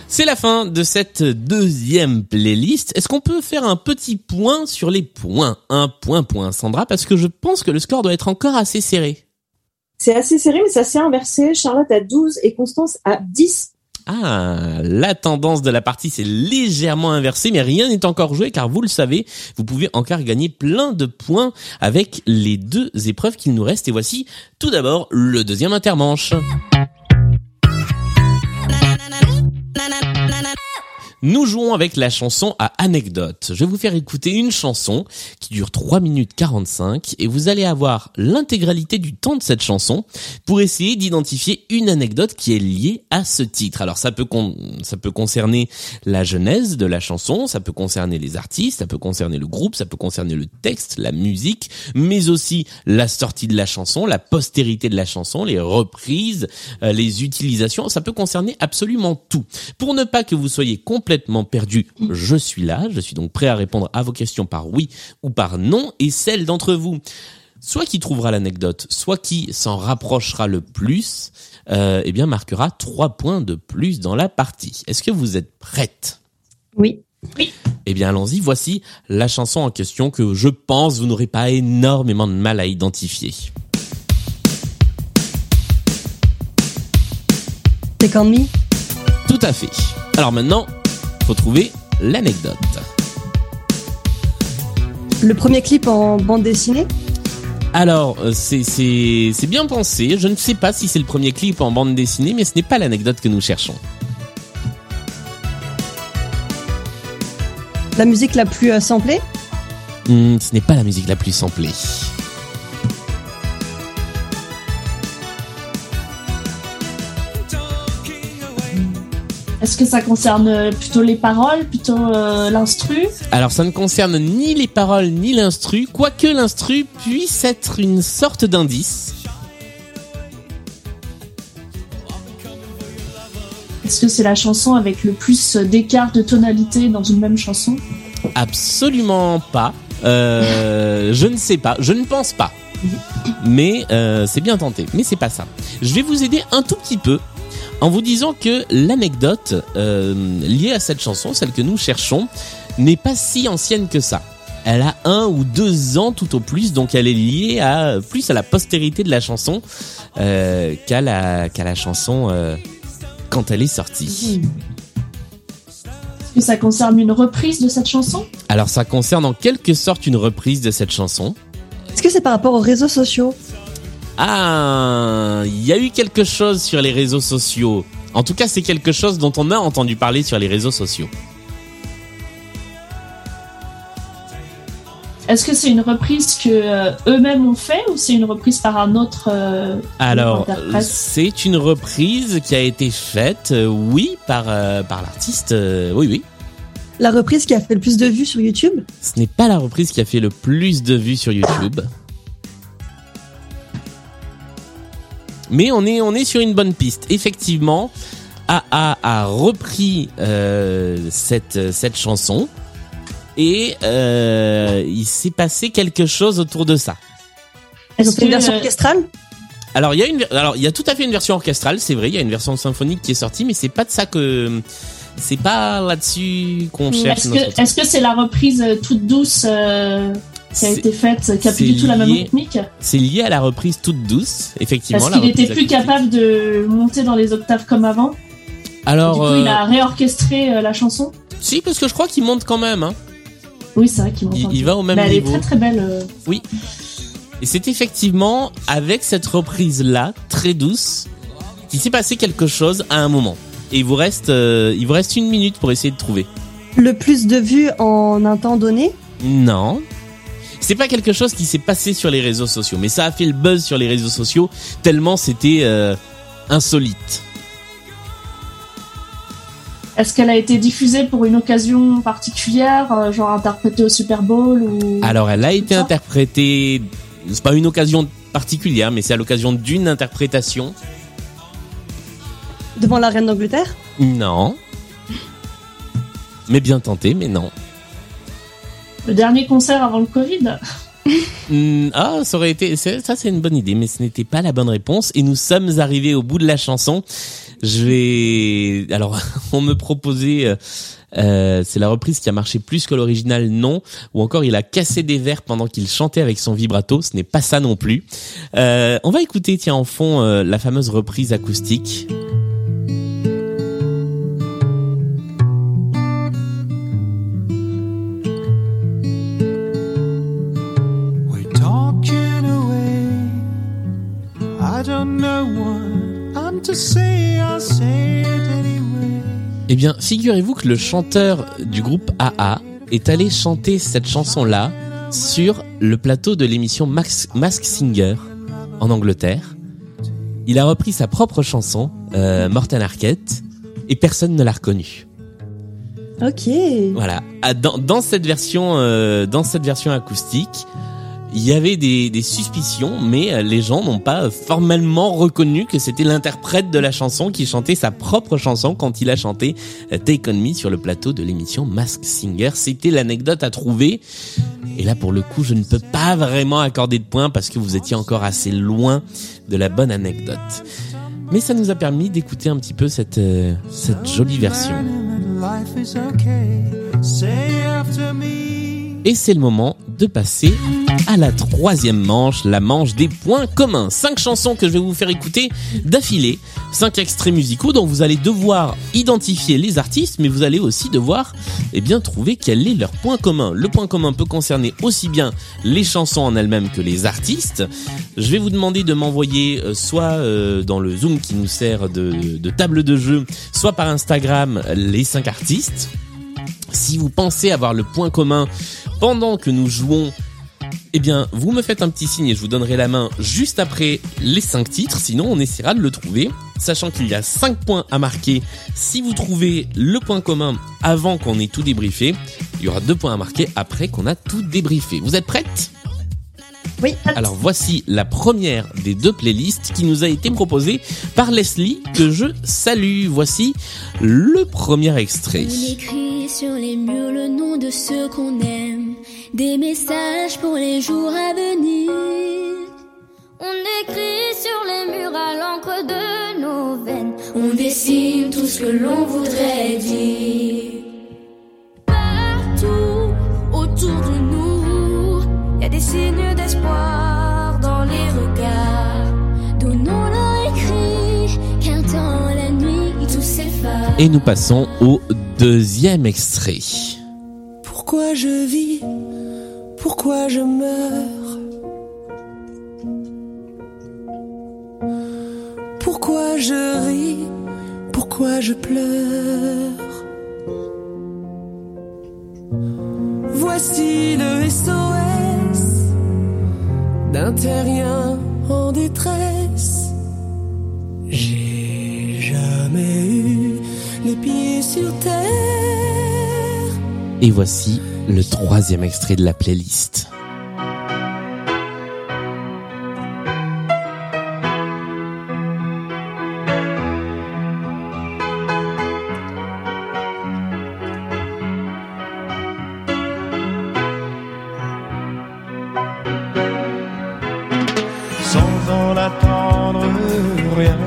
C'est la fin de cette deuxième playlist. Est-ce qu'on peut faire un petit point sur les points? Un point point, Sandra, parce que je pense que le score doit être encore assez serré. C'est assez serré, mais ça s'est inversé. Charlotte à 12 et Constance à 10. Ah, la tendance de la partie s'est légèrement inversée, mais rien n'est encore joué car vous le savez, vous pouvez encore gagner plein de points avec les deux épreuves qu'il nous reste. Et voici tout d'abord le deuxième intermanche. Nous jouons avec la chanson à anecdote. Je vais vous faire écouter une chanson qui dure 3 minutes 45 et vous allez avoir l'intégralité du temps de cette chanson pour essayer d'identifier une anecdote qui est liée à ce titre. Alors ça peut ça peut concerner la genèse de la chanson, ça peut concerner les artistes, ça peut concerner le groupe, ça peut concerner le texte, la musique, mais aussi la sortie de la chanson, la postérité de la chanson, les reprises, euh, les utilisations, ça peut concerner absolument tout. Pour ne pas que vous soyez complètement perdu, je suis là, je suis donc prêt à répondre à vos questions par oui ou par non, et celle d'entre vous soit qui trouvera l'anecdote, soit qui s'en rapprochera le plus, euh, eh bien marquera trois points de plus dans la partie. Est-ce que vous êtes prête? Oui. Eh bien allons-y, voici la chanson en question que je pense vous n'aurez pas énormément de mal à identifier. Take on me? Tout à fait. Alors maintenant, faut trouver l'anecdote. Le premier clip en bande dessinée Alors, euh, c'est bien pensé. Je ne sais pas si c'est le premier clip en bande dessinée, mais ce n'est pas l'anecdote que nous cherchons. La musique la plus euh, samplée Hmm, ce n'est pas la musique la plus samplée. Est-ce que ça concerne euh, plutôt les paroles, plutôt euh, l'instru? Alors ça ne concerne ni les paroles ni l'instru, quoique l'instru puisse être une sorte d'indice. Est-ce que c'est la chanson avec le plus d'écart de tonalité dans une même chanson? Absolument pas. Euh, je ne sais pas, je ne pense pas. Mais euh, c'est bien tenté, mais c'est pas ça. Je vais vous aider un tout petit peu en vous disant que l'anecdote euh, liée à cette chanson, celle que nous cherchons, n'est pas si ancienne que ça. Elle a un ou deux ans tout au plus, donc elle est liée à plus à la postérité de la chanson euh, qu'à la qu'à la chanson euh, quand elle est sortie. Est-ce que ça concerne une reprise de cette chanson? Alors ça concerne en quelque sorte une reprise de cette chanson. Est-ce que c'est par rapport aux réseaux sociaux? Ah, il y a eu quelque chose sur les réseaux sociaux. En tout cas, c'est quelque chose dont on a entendu parler sur les réseaux sociaux. Est-ce que c'est une reprise que euh, eux-mêmes ont fait ou c'est une reprise par un autre euh, Alors, interprète? c'est une reprise qui a été faite, euh, oui, par, euh, par l'artiste, euh, oui, oui. La reprise qui a fait le plus de vues sur YouTube? Ce n'est pas la reprise qui a fait le plus de vues sur YouTube. Mais on est, on est sur une bonne piste. Effectivement, AA a repris euh, cette, cette chanson et euh, il s'est passé quelque chose autour de ça. Ils ont fait une version euh, orchestrale? Alors il y a une, alors il y a tout à fait une version orchestrale, c'est vrai. Il y a une version symphonique qui est sortie, mais c'est pas de ça que, c'est pas là-dessus qu'on cherche. Est-ce que c'est la reprise toute douce euh, qui a C'est- été faite, qui a plus du tout la même lié- rythmique C'est lié à la reprise toute douce, effectivement. Parce qu'il était reprise plus capable de monter dans les octaves comme avant. Alors, du coup, euh, il a réorchestré euh, la chanson. si, parce que je crois qu'il monte quand même. Hein. Oui, c'est vrai qu'il monte. Il- il va au même Mais elle niveau. est très très belle. euh. Oui. Et c'est effectivement avec cette reprise-là, très douce, qu'il s'est passé quelque chose à un moment. Et il vous reste, euh, il vous reste une minute pour essayer de trouver. Le plus de vues en un temps donné? Non. C'est pas quelque chose qui s'est passé sur les réseaux sociaux, mais ça a fait le buzz sur les réseaux sociaux tellement c'était euh, insolite. Est-ce qu'elle a été diffusée pour une occasion particulière, euh, genre interprétée au Super Bowl ou Alors elle a été interprétée, c'est pas une occasion particulière, mais c'est à l'occasion d'une interprétation. devant la reine d'Angleterre? Non. Mais bien tenté, mais non. Le dernier concert avant le Covid Hmm, ah, ça aurait été, ça c'est une bonne idée, mais ce n'était pas la bonne réponse. Et nous sommes arrivés au bout de la chanson. Je vais, alors, on me proposait, euh, euh, c'est la reprise qui a marché plus que l'original, non. Ou encore, il a cassé des verres pendant qu'il chantait avec son vibrato. Ce n'est pas ça non plus. Euh, on va écouter, tiens, en fond, euh, la fameuse reprise acoustique. Eh bien, figurez-vous que le chanteur du groupe AA est allé chanter cette chanson-là sur le plateau de l'émission Max, Mask Singer en Angleterre. Il a repris sa propre chanson, euh, Morten Arquette, et personne ne l'a reconnu. Ok. Voilà. Ah, Dans, dans cette version, euh, dans cette version acoustique, il y avait des, des suspicions, mais euh, les gens n'ont pas formellement reconnu que c'était l'interprète de la chanson qui chantait sa propre chanson quand il a chanté euh, Take On Me sur le plateau de l'émission Mask Singer. C'était l'anecdote à trouver. Et là, pour le coup, je ne peux pas vraiment accorder de points parce que vous étiez encore assez loin de la bonne anecdote. Mais ça nous a permis d'écouter un petit peu cette, euh, cette jolie version. Et c'est le moment de passer à la troisième manche, la manche des points communs. Cinq chansons que je vais vous faire écouter d'affilée, cinq extraits musicaux dont vous allez devoir identifier les artistes, mais vous allez aussi devoir, eh bien, trouver quel est leur point commun. Le point commun peut concerner aussi bien les chansons en elles-mêmes que les artistes. Je vais vous demander de m'envoyer euh, soit euh, dans le Zoom qui nous sert de, de table de jeu, soit par Instagram les cinq artistes. Si vous pensez avoir le point commun pendant que nous jouons, eh bien, vous me faites un petit signe et je vous donnerai la main juste après les cinq titres. Sinon, on essaiera de le trouver. Sachant qu'il y a cinq points à marquer. Si vous trouvez le point commun avant qu'on ait tout débriefé, il y aura deux points à marquer après qu'on a tout débriefé. Vous êtes prêtes? Oui. Alors voici la première des deux playlists qui nous a été proposée par Leslie que je salue. Voici le premier extrait. On écrit sur les murs le nom de ceux qu'on aime, des messages pour les jours à venir. On écrit sur les murs à l'encre de nos veines, on dessine tout ce que l'on voudrait dire. Partout autour de nous, il y a des signes d'espoir dans les regards. Donnons-leur écrit qu'un temps la nuit tout s'efface. Et nous passons au deuxième extrait. Pourquoi je vis? Pourquoi je meurs? Pourquoi je ris? Pourquoi je pleure? Voici le SOS d'un terrien en détresse. J'ai jamais eu les pieds sur terre. Et voici le troisième extrait de la playlist. sans en attendre rien,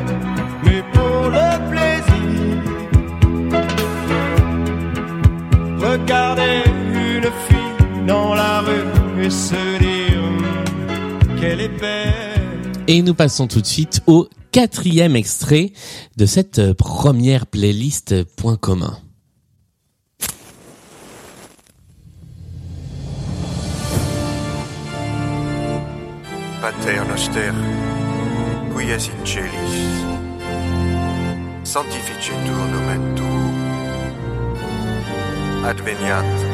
et se dire qu'elle est belle. Et nous passons tout de suite au quatrième extrait de cette première playlist Point commun. Pater noster, qui es in celis, sanctificetur nomen tuum, adveniat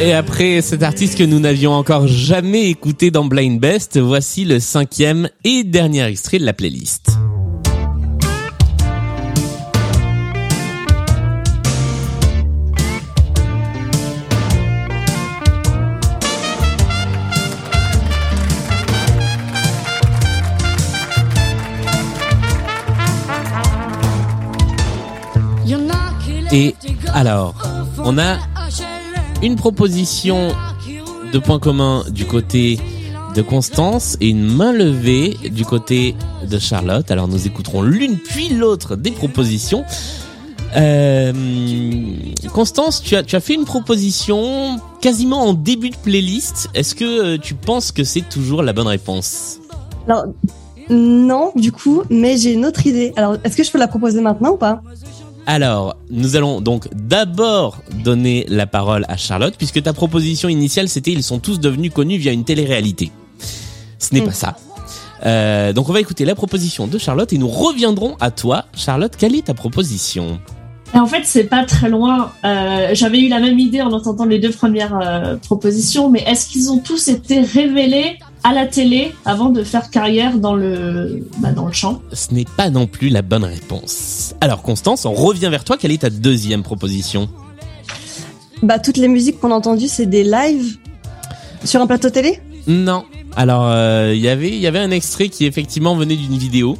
Et après cet artiste que nous n'avions encore jamais écouté dans Blind Best, voici le cinquième et dernier extrait de la playlist. Et alors, on a une proposition de point commun du côté de Constance et une main levée du côté de Charlotte. Alors nous écouterons l'une puis l'autre des propositions. Euh, Constance, tu as, tu as fait une proposition quasiment en début de playlist. Est-ce que euh, tu penses que c'est toujours la bonne réponse? Alors, non, du coup, mais j'ai une autre idée. Alors, est-ce que je peux la proposer maintenant ou pas? Alors, nous allons donc d'abord donner la parole à Charlotte, puisque ta proposition initiale, c'était ils sont tous devenus connus via une télé-réalité. Ce n'est pas ça. Euh, donc on va écouter la proposition de Charlotte et nous reviendrons à toi. Charlotte, quelle est ta proposition? En fait, c'est pas très loin. Euh, J'avais eu la même idée en entendant les deux premières euh, propositions, mais est-ce qu'ils ont tous été révélés? À la télé avant de faire carrière dans le, bah, dans le chant Ce n'est pas non plus la bonne réponse. Alors Constance, on revient vers toi. Quelle est ta deuxième proposition? Bah, toutes les musiques qu'on a entendues, c'est des lives sur un plateau télé? Non. Alors euh, il y avait il y avait un extrait qui effectivement venait d'une vidéo,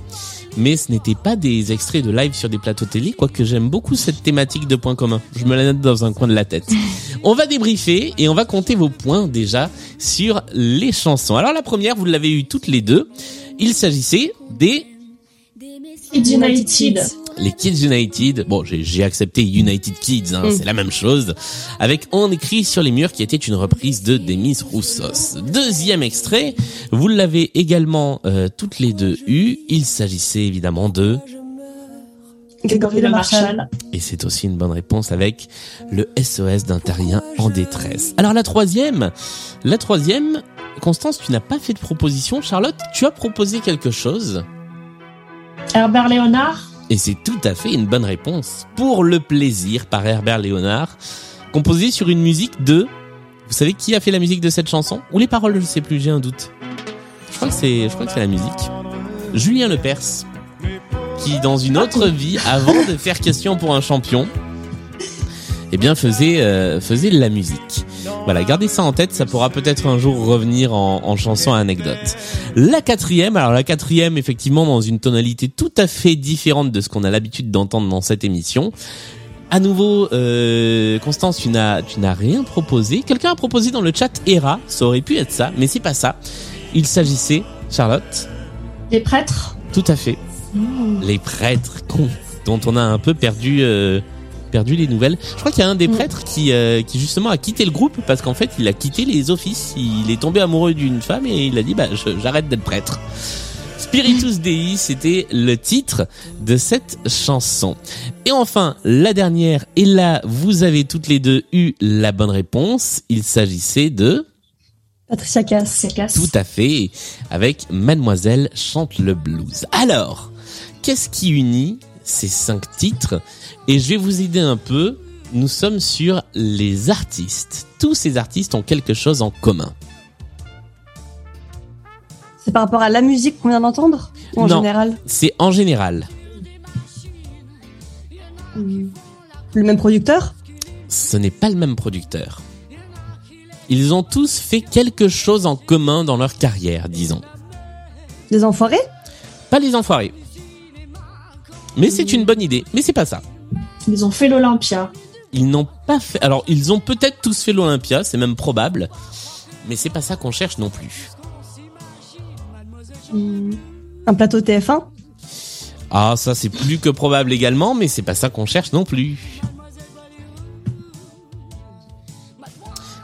mais ce n'était pas des extraits de live sur des plateaux télé. Quoique j'aime beaucoup cette thématique de points communs. Je me la note dans un coin de la tête. on va débriefer et on va compter vos points déjà sur les chansons. Alors la première, vous l'avez eu toutes les deux. Il s'agissait des United. Les Kids United. Bon, j'ai accepté United Kids, hein, Mm. c'est la même chose. Avec On écrit sur les murs qui était une reprise de Demis Roussos. Deuxième extrait, vous l'avez également euh, toutes les deux eu. Il s'agissait évidemment de... Grégory Le Marchal. Et c'est aussi une bonne réponse avec le SOS d'un terrien en détresse. Alors la troisième, la troisième, Constance, tu n'as pas fait de proposition. Charlotte, tu as proposé quelque chose? Herbert Léonard Et c'est tout à fait une bonne réponse. Pour le plaisir par Herbert Léonard, composé sur une musique de... Vous savez qui a fait la musique de cette chanson? Ou les paroles, je sais plus, j'ai un doute. Je crois que c'est, je crois que c'est la musique. Julien Lepers, qui dans une autre vie, avant de faire question pour un champion, eh bien faisait euh, faisait la musique. Voilà, gardez ça en tête, ça pourra peut-être un jour revenir en, en chanson à anecdote. La quatrième, alors la quatrième effectivement dans une tonalité tout à fait différente de ce qu'on a l'habitude d'entendre dans cette émission. À nouveau, euh, Constance, tu n'as tu n'as rien proposé. Quelqu'un a proposé dans le chat Era, ça aurait pu être ça, mais c'est pas ça. Il s'agissait, Charlotte, Les prêtres tout à fait, les prêtres con, dont on a un peu perdu euh, perdu les nouvelles. Je crois qu'il y a un des prêtres qui euh, qui justement a quitté le groupe parce qu'en fait il a quitté les offices. Il est tombé amoureux d'une femme et il a dit bah j'arrête d'être prêtre. Spiritus Dei, c'était le titre de cette chanson. Et enfin, la dernière, et là, vous avez toutes les deux eu la bonne réponse. Il s'agissait de... Patricia Cass. Tout à fait, avec Mademoiselle chante le blues. Alors, qu'est-ce qui unit ces cinq titres Et je vais vous aider un peu. Nous sommes sur les artistes. Tous ces artistes ont quelque chose en commun. C'est par rapport à la musique qu'on vient d'entendre Ou en Non, général C'est en général. Le même producteur Ce n'est pas le même producteur. Ils ont tous fait quelque chose en commun dans leur carrière, disons. Des enfoirés Pas les enfoirés. Mais c'est une bonne idée. Mais c'est pas ça. Ils ont fait l'Olympia. Ils n'ont pas fait. Alors, ils ont peut-être tous fait l'Olympia, c'est même probable. Mais c'est pas ça qu'on cherche non plus. Un plateau TF1 Ah, ça c'est plus que probable également, mais c'est pas ça qu'on cherche non plus.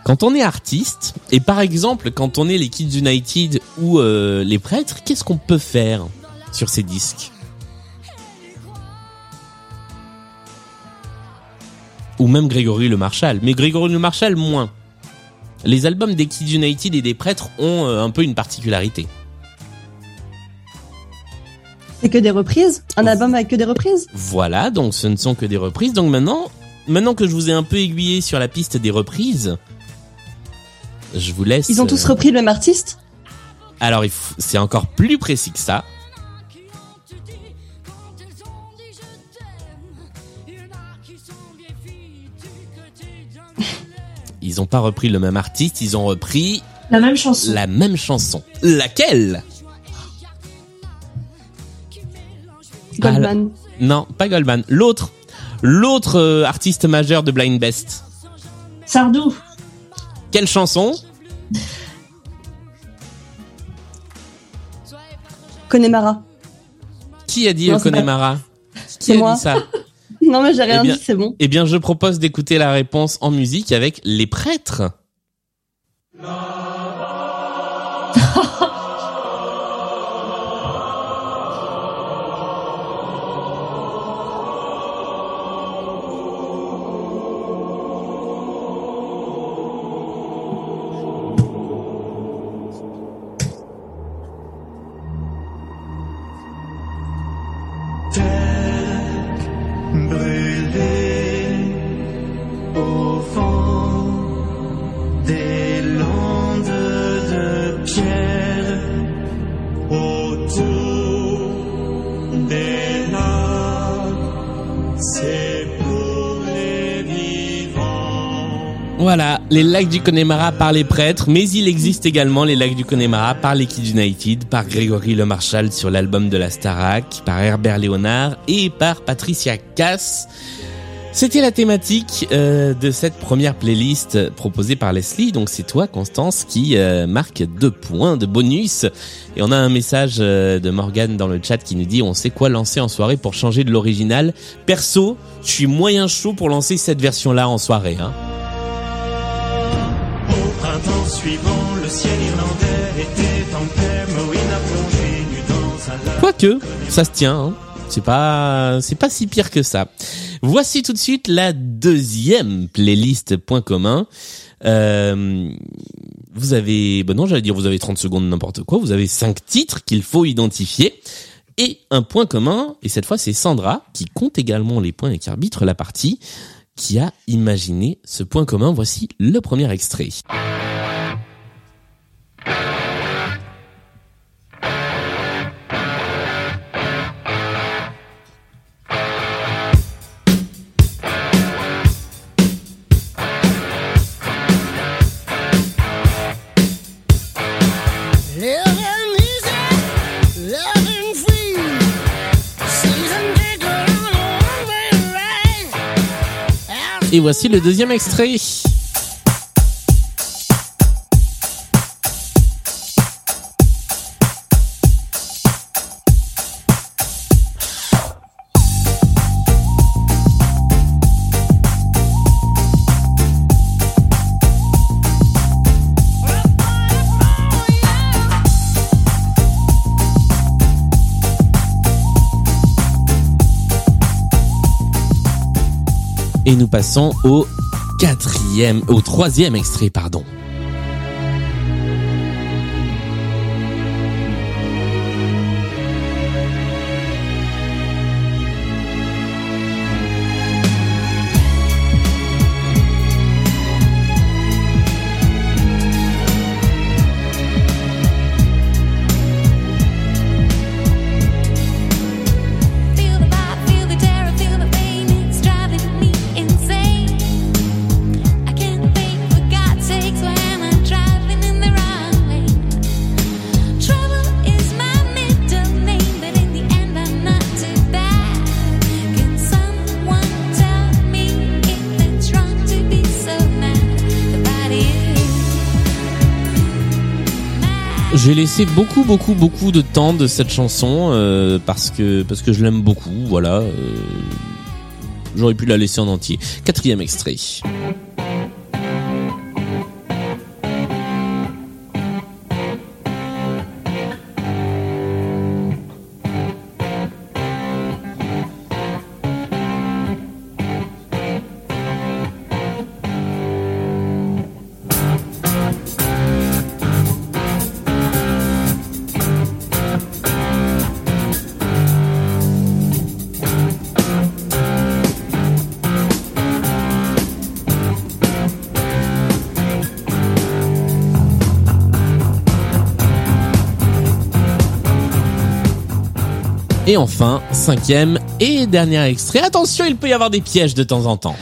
Quand on est artiste, et par exemple quand on est les Kids United ou euh, les prêtres, qu'est-ce qu'on peut faire sur ces disques? Ou même Grégory Le Marchal, mais Grégory Le Marchal moins. Les albums des Kids United et des prêtres ont euh, un peu une particularité. C'est que des reprises Un album avec que des reprises Voilà, donc ce ne sont que des reprises. Donc maintenant, maintenant que je vous ai un peu aiguillé sur la piste des reprises, je vous laisse. Ils ont tous euh, repris le même artiste Alors, c'est encore plus précis que ça. Ils ont pas repris le même artiste, ils ont repris La même chanson. la même chanson. Laquelle? Goldman. Alors- non, pas Goldman. L'autre, l'autre euh, artiste majeur de Blind Best. Sardou. Quelle chanson? Connemara. Qui a dit Non, euh, pas- Connemara? Qui a moi. dit ça? Non, mais j'ai rien Eh bien- dit, c'est bon. Eh bien, je propose d'écouter la réponse en musique avec les prêtres. les lacs du Connemara par les prêtres, mais il existe également les lacs du Connemara par les Kids United, par Grégory Le Marchal sur l'album de la Starac, par Herbert Léonard et par Patricia Cass C'était la thématique euh, de cette première playlist proposée par Leslie. Donc c'est toi, Constance, qui euh, marque deux points de bonus. Et on a un message euh, de Morgane dans le chat qui nous dit on sait quoi lancer en soirée pour changer de l'original. Perso, je suis moyen chaud pour lancer cette version-là en soirée. Hein. Quoique, ça se tient. Hein. C'est pas, c'est pas si pire que ça. Voici tout de suite la deuxième playlist point commun. Euh, vous avez, bon non, j'allais dire vous avez 30 secondes n'importe quoi. Vous avez cinq titres qu'il faut identifier et un point commun. Et cette fois, c'est Sandra qui compte également les points et qui arbitre la partie, qui a imaginé ce point commun. Voici le premier extrait. Voici le deuxième extrait. Passons au quatrième, au troisième extrait, pardon. J'ai laissé beaucoup, beaucoup, beaucoup de temps de cette chanson euh, parce que parce que je l'aime beaucoup. Voilà. euh, J'aurais pu la laisser en entier. Quatrième extrait. Et enfin, cinquième et dernier extrait. Attention, il peut y avoir des pièges de temps en temps.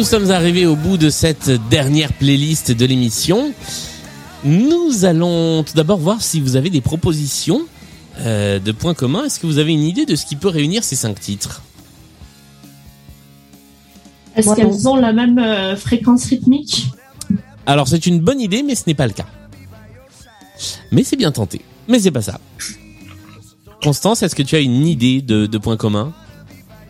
Nous sommes arrivés au bout de cette dernière playlist de l'émission. Nous allons tout d'abord voir si vous avez des propositions euh, de points communs. Est-ce que vous avez une idée de ce qui peut réunir ces cinq titres? Est-ce qu'elles ont la même euh, fréquence rythmique? Alors c'est une bonne idée, mais ce n'est pas le cas. Mais c'est bien tenté. Mais c'est pas ça. Constance, est-ce que tu as une idée de, de points communs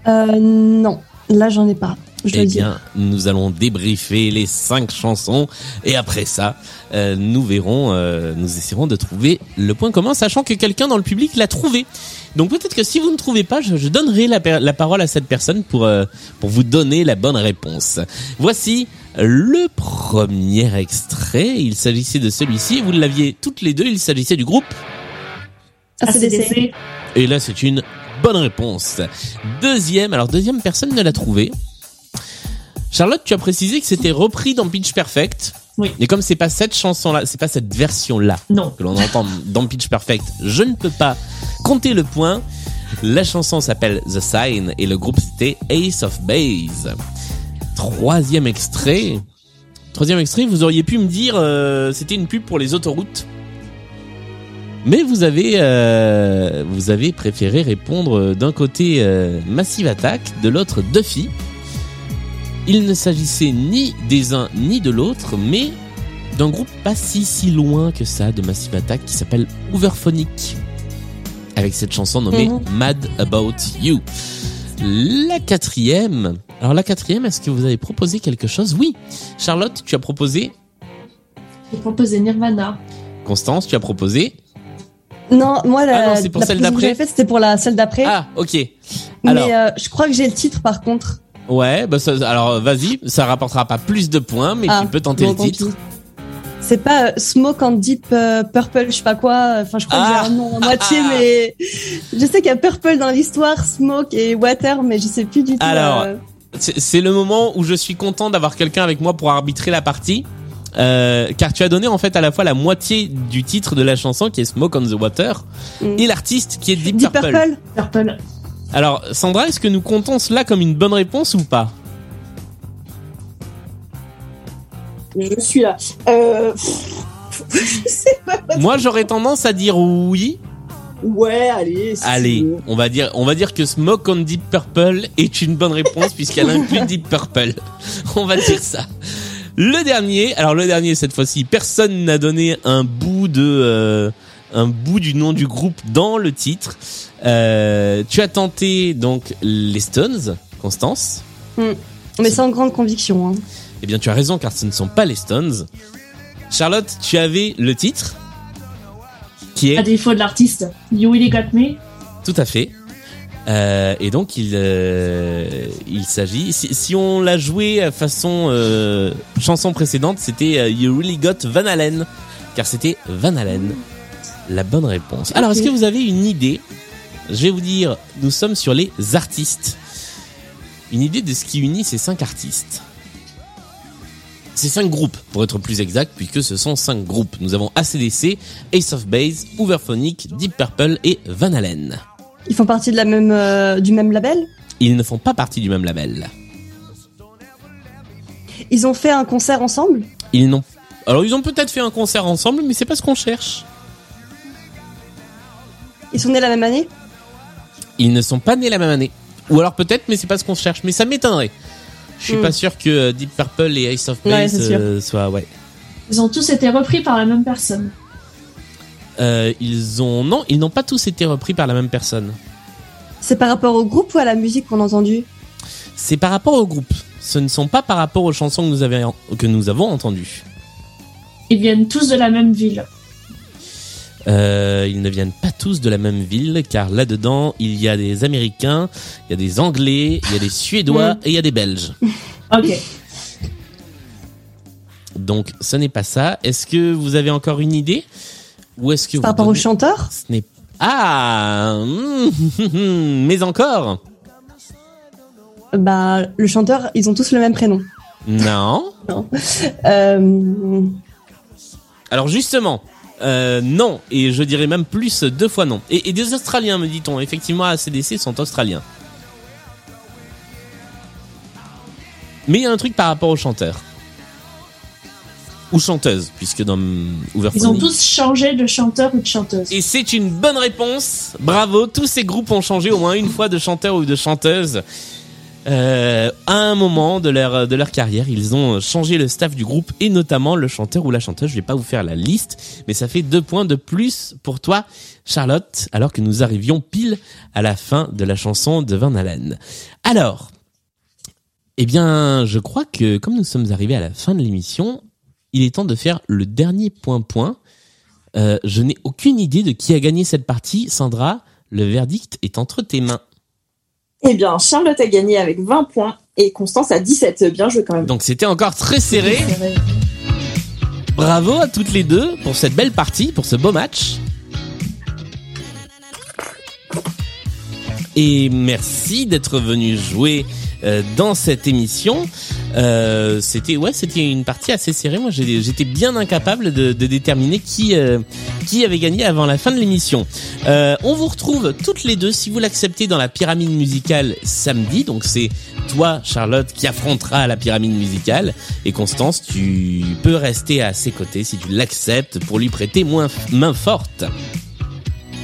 Euh, non, là j'en ai pas. Je Eh dire. bien, nous allons débriefer les cinq chansons et après ça, euh, nous verrons, euh, nous essaierons de trouver le point commun, sachant que quelqu'un dans le public l'a trouvé. Donc peut-être que si vous ne trouvez pas, je, je donnerai la, la parole à cette personne pour euh, pour vous donner la bonne réponse. Voici le premier extrait. Il s'agissait de celui-ci. Vous l'aviez toutes les deux. Il s'agissait du groupe. ACDC. Et là, c'est une bonne réponse. Deuxième, alors deuxième personne ne l'a trouvé. Charlotte, tu as précisé que c'était repris dans Pitch Perfect. Oui. Et comme c'est pas cette chanson-là, c'est pas cette version-là que l'on entend dans Pitch Perfect, je ne peux pas compter le point. La chanson s'appelle The Sign et le groupe c'était Ace of Base. Troisième extrait. Troisième extrait, vous auriez pu me dire euh, c'était une pub pour les autoroutes. Mais vous avez euh, vous avez préféré répondre d'un côté euh, Massive Attack, de l'autre Duffy. Il ne s'agissait ni des uns ni de l'autre, mais d'un groupe pas si si loin que ça de Massive Attack qui s'appelle Hooverphonic. Avec cette chanson nommée Mhm. Mad About You. La quatrième. Alors la quatrième, est-ce que vous avez proposé quelque chose? Oui. Charlotte, tu as proposé? J'ai proposé Nirvana. Constance, tu as proposé? Non, moi, la, Ah non, c'est pour la celle d'après? c'était pour la celle d'après. Ah, ok. Alors, Mais euh, je crois que j'ai le titre par contre. Ouais, bah ça, alors vas-y, ça rapportera pas plus de points, mais Ah, tu peux tenter bon, le titre. pis. C'est pas euh, Smoke and Deep euh, Purple, je sais pas quoi. Enfin, je crois Ah. que j'ai un nom à moitié, mais je sais qu'il y a Purple dans l'histoire, Smoke et Water, mais je sais plus du tout. Alors, euh, C'est c'est le moment où je suis content d'avoir quelqu'un avec moi pour arbitrer la partie. Euh, car tu as donné en fait à la fois la moitié du titre de la chanson qui est Smoke on the Water Mm. et l'artiste qui est Deep, Deep Purple. Purple. Purple. Alors Sandra, est-ce que nous comptons cela comme une bonne réponse ou pas Je suis là. Euh, pff, je sais pas. Moi j'aurais tendance à dire oui. Ouais, allez. si Allez, on va dire on va dire que Smoke on Deep Purple est une bonne réponse puisqu'elle inclut Deep Purple. On va dire ça. Le dernier, alors le dernier cette fois-ci, personne n'a donné un bout de euh, un bout du nom du groupe dans le titre. Euh, tu as tenté donc les Stones, Constance. hmm. Mais sans grande conviction. Hein. Eh bien, tu as raison car ce ne sont pas les Stones. Charlotte, tu avais le titre qui est À défaut de l'artiste. You Really Got Me. Tout à fait. Euh, et donc il euh, il s'agit si, si on l'a joué à façon euh, chanson précédente, c'était euh, You Really Got Van Halen car c'était Van Halen la bonne réponse. Alors est-ce que vous avez une idée Je vais vous dire, nous sommes sur les artistes. Une idée de ce qui unit ces cinq artistes. Ces cinq groupes, pour être plus exact, puisque ce sont cinq groupes. Nous avons ACDC, Ace of Base, Hooverphonic, Deep Purple et Van Halen. Ils font partie de la même, euh, du même label? Ils ne font pas partie du même label. Ils ont fait un concert ensemble? Ils n'ont. Alors ils ont peut-être fait un concert ensemble, mais c'est pas ce qu'on cherche. Ils sont nés la même année. Ils ne sont pas nés la même année. Ou alors peut-être, mais c'est pas ce qu'on cherche. Mais ça m'étonnerait. Je suis Hmm. pas sûr que euh, Deep Purple et Ace of Ouais, Base sûr. euh, soient. Ouais. Ils ont tous été repris par la même personne. Euh, ils ont non, ils n'ont pas tous été repris par la même personne. C'est par rapport au groupe ou à la musique qu'on a entendue C'est par rapport au groupe. Ce ne sont pas par rapport aux chansons que nous, avions- que nous avons entendues. Ils viennent tous de la même ville. Euh, ils ne viennent pas tous de la même ville, car là-dedans, il y a des Américains, il y a des Anglais, il y a des Suédois et il y a des Belges. Ok. Donc, ce n'est pas ça. Est-ce que vous avez encore une idée? Ou est-ce que Par rapport au chanteur? Ce n'est ah, mm, mais encore Bah, le chanteur, ils ont tous le même prénom. Non. Non. Euh, Alors justement, euh, non, et je dirais même plus deux fois non. Et, et des Australiens, me dit-on. Effectivement, ACDC sont Australiens. Mais il y a un truc par rapport au chanteur. Ou chanteuse, puisque dans Hooverphonic... Ils ont tous changé de chanteur ou de chanteuse. Et c'est une bonne réponse. Bravo, tous ces groupes ont changé au moins une fois de chanteur ou de chanteuse. Euh, à un moment de leur de leur carrière, ils ont changé le staff du groupe et notamment le chanteur ou la chanteuse. Je vais pas vous faire la liste, mais ça fait deux points de plus pour toi, Charlotte, alors que nous arrivions pile à la fin de la chanson de Van Halen. Alors, eh bien, je crois que comme nous sommes arrivés à la fin de l'émission, il est temps de faire le dernier point-point. Euh, je n'ai aucune idée de qui a gagné cette partie. Sandra, le verdict est entre tes mains. Eh bien, Charlotte a gagné avec 20 points et Constance a 17. Bien joué quand même. Donc c'était encore très serré. Bravo à toutes les deux pour cette belle partie, pour ce beau match. et merci d'être venu jouer euh, dans cette émission. Euh, c'était ouais, c'était une partie assez serrée. Moi, j'étais bien incapable de, de déterminer qui euh, qui avait gagné avant la fin de l'émission. Euh, on vous retrouve toutes les deux, si vous l'acceptez, dans la pyramide musicale samedi. Donc c'est toi, Charlotte, qui affrontera la pyramide musicale, et Constance, tu peux rester à ses côtés si tu l'acceptes pour lui prêter moins main forte.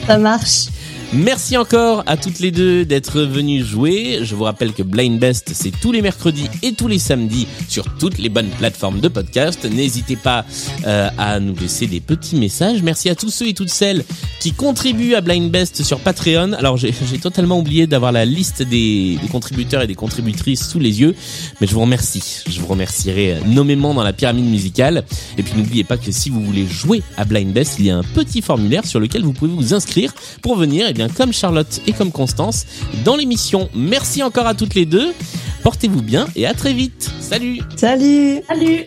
Ça marche. Merci encore à toutes les deux d'être venues jouer. Je vous rappelle que Blind Best, c'est tous les mercredis et tous les samedis sur toutes les bonnes plateformes de podcast. N'hésitez pas euh, à nous laisser des petits messages. Merci à tous ceux et toutes celles qui contribuent à Blind Best sur Patreon. Alors j'ai totalement oublié d'avoir la liste des, contributeurs et des contributrices sous les yeux, mais je vous remercie. Je vous remercierai euh, nommément dans la pyramide musicale. Et puis n'oubliez pas que si vous voulez jouer à Blind Best, il y a un petit formulaire sur lequel vous pouvez vous inscrire pour venir, bien comme Charlotte et comme Constance, dans l'émission. Merci encore à toutes les deux. Portez-vous bien et à très vite. Salut. Salut. Salut.